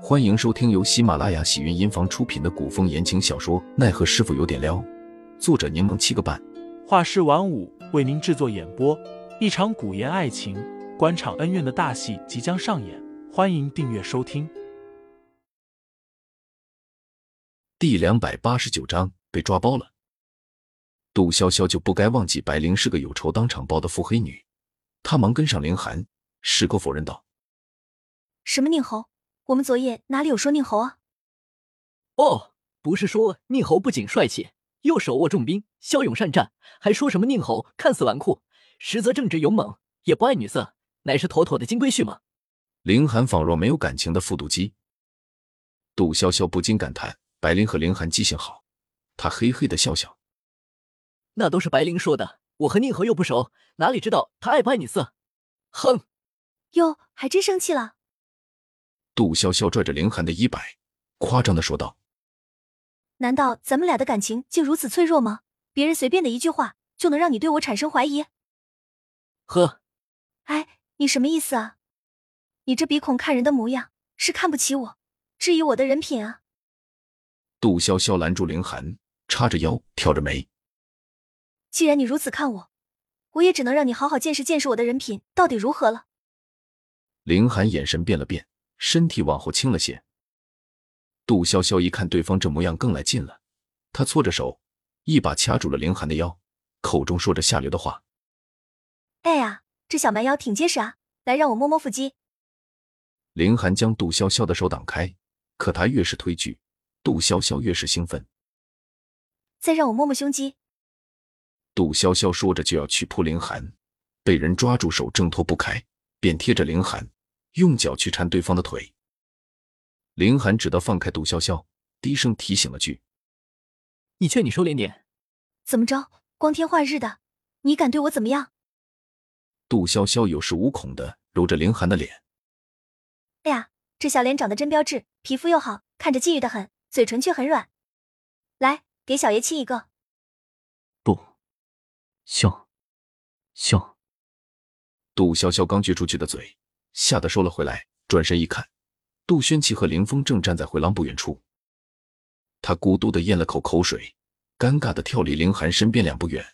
欢迎收听由喜马拉雅喜云音房出品的古风言情小说《奈何师傅有点撩》，作者柠檬七个半，画师晚舞为您制作演播。一场古言爱情、官场恩怨的大戏即将上演，欢迎订阅收听。第两百八十九章被抓包了。杜潇潇就不该忘记白灵是个有仇当场报的腹黑女，她忙跟上凌寒，矢口否认道：“什么宁侯？”我们昨夜哪里有说宁侯啊？哦，不是说宁侯不仅帅气，又手握重兵，骁勇善战，还说什么宁侯看似纨绔，实则正直勇猛，也不爱女色，乃是妥妥的金龟婿吗？凌寒仿若没有感情的复读机。杜潇潇不禁感叹：白灵和凌寒记性好。他嘿嘿的笑笑：“那都是白灵说的，我和宁侯又不熟，哪里知道他爱不爱女色？”哼！哟，还真生气了。杜潇潇拽着凌寒的衣摆，夸张的说道：“难道咱们俩的感情竟如此脆弱吗？别人随便的一句话就能让你对我产生怀疑？”呵，哎，你什么意思啊？你这鼻孔看人的模样，是看不起我，质疑我的人品啊？杜潇潇拦住凌寒，叉着腰，挑着眉：“既然你如此看我，我也只能让你好好见识见识我的人品到底如何了。”凌寒眼神变了变。身体往后倾了些，杜潇潇一看对方这模样，更来劲了。他搓着手，一把掐住了凌寒的腰，口中说着下流的话：“哎呀，这小蛮腰挺结实啊，来让我摸摸腹肌。”凌寒将杜潇潇的手挡开，可他越是推拒，杜潇潇越是兴奋。再让我摸摸胸肌。杜潇潇说着就要去扑凌寒，被人抓住手挣脱不开，便贴着凌寒。用脚去缠对方的腿，林寒只得放开杜潇潇，低声提醒了句：“你劝你收敛点。”怎么着？光天化日的，你敢对我怎么样？杜潇潇有恃无恐的揉着凌寒的脸。哎呀，这小脸长得真标致，皮肤又好，看着禁欲的很，嘴唇却很软。来，给小爷亲一个。不，笑，笑。杜潇潇刚撅出去的嘴。吓得收了回来，转身一看，杜轩奇和林峰正站在回廊不远处。他咕嘟的咽了口口水，尴尬的跳离凌寒身边两步远，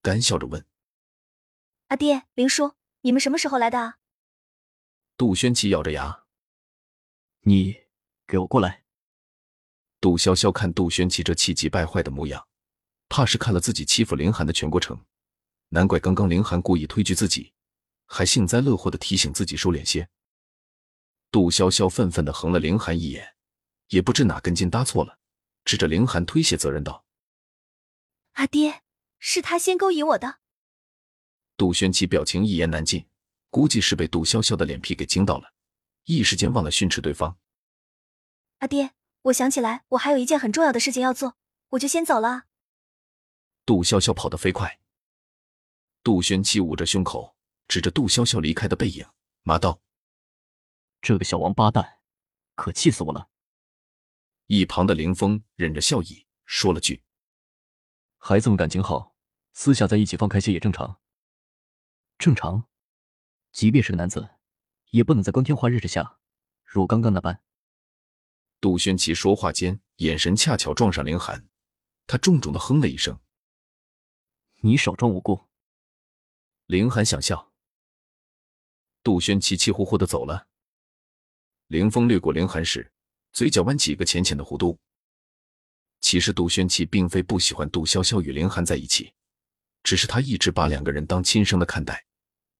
干笑着问：“阿爹，林叔，你们什么时候来的？”啊？”杜轩奇咬着牙：“你给我过来！”杜潇潇看杜轩奇这气急败坏的模样，怕是看了自己欺负凌寒的全过程，难怪刚刚凌寒故意推拒自己。还幸灾乐祸的提醒自己收敛些。杜潇潇愤愤的横了凌寒一眼，也不知哪根筋搭错了，指着凌寒推卸责任道：“阿爹，是他先勾引我的。”杜轩奇表情一言难尽，估计是被杜潇潇的脸皮给惊到了，一时间忘了训斥对方。阿爹，我想起来，我还有一件很重要的事情要做，我就先走了。杜潇潇跑得飞快，杜轩奇捂着胸口。指着杜潇潇离开的背影，骂道：“这个小王八蛋，可气死我了！”一旁的林峰忍着笑意说了句：“孩子们感情好，私下在一起放开些也正常。正常，即便是个男子，也不能在光天化日之下，如刚刚那般。”杜轩奇说话间，眼神恰巧撞上林寒，他重重的哼了一声：“你少装无辜。”林寒想笑。杜轩气气呼呼的走了。凌风掠过凌寒时，嘴角弯起一个浅浅的弧度。其实杜轩奇并非不喜欢杜潇潇与凌寒在一起，只是他一直把两个人当亲生的看待，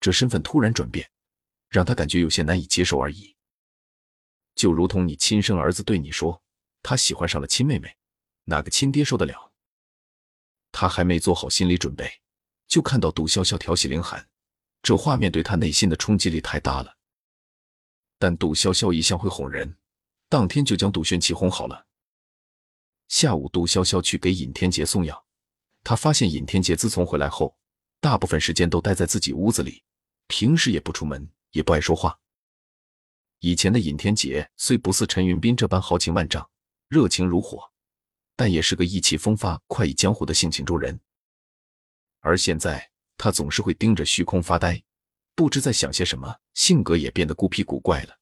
这身份突然转变，让他感觉有些难以接受而已。就如同你亲生儿子对你说他喜欢上了亲妹妹，哪个亲爹受得了？他还没做好心理准备，就看到杜潇潇调戏凌寒。这画面对他内心的冲击力太大了，但杜潇潇一向会哄人，当天就将杜轩奇哄好了。下午，杜潇潇去给尹天杰送药，他发现尹天杰自从回来后，大部分时间都待在自己屋子里，平时也不出门，也不爱说话。以前的尹天杰虽不似陈云斌这般豪情万丈、热情如火，但也是个意气风发、快意江湖的性情中人，而现在。他总是会盯着虚空发呆，不知在想些什么，性格也变得孤僻古怪了。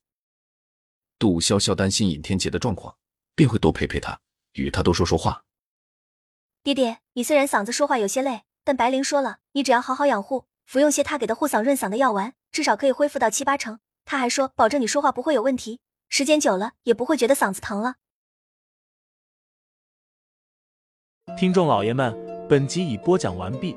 杜潇潇担心尹天杰的状况，便会多陪陪他，与他多说说话。爹爹，你虽然嗓子说话有些累，但白灵说了，你只要好好养护，服用些他给的护嗓润嗓的药丸，至少可以恢复到七八成。他还说，保证你说话不会有问题，时间久了也不会觉得嗓子疼了。听众老爷们，本集已播讲完毕，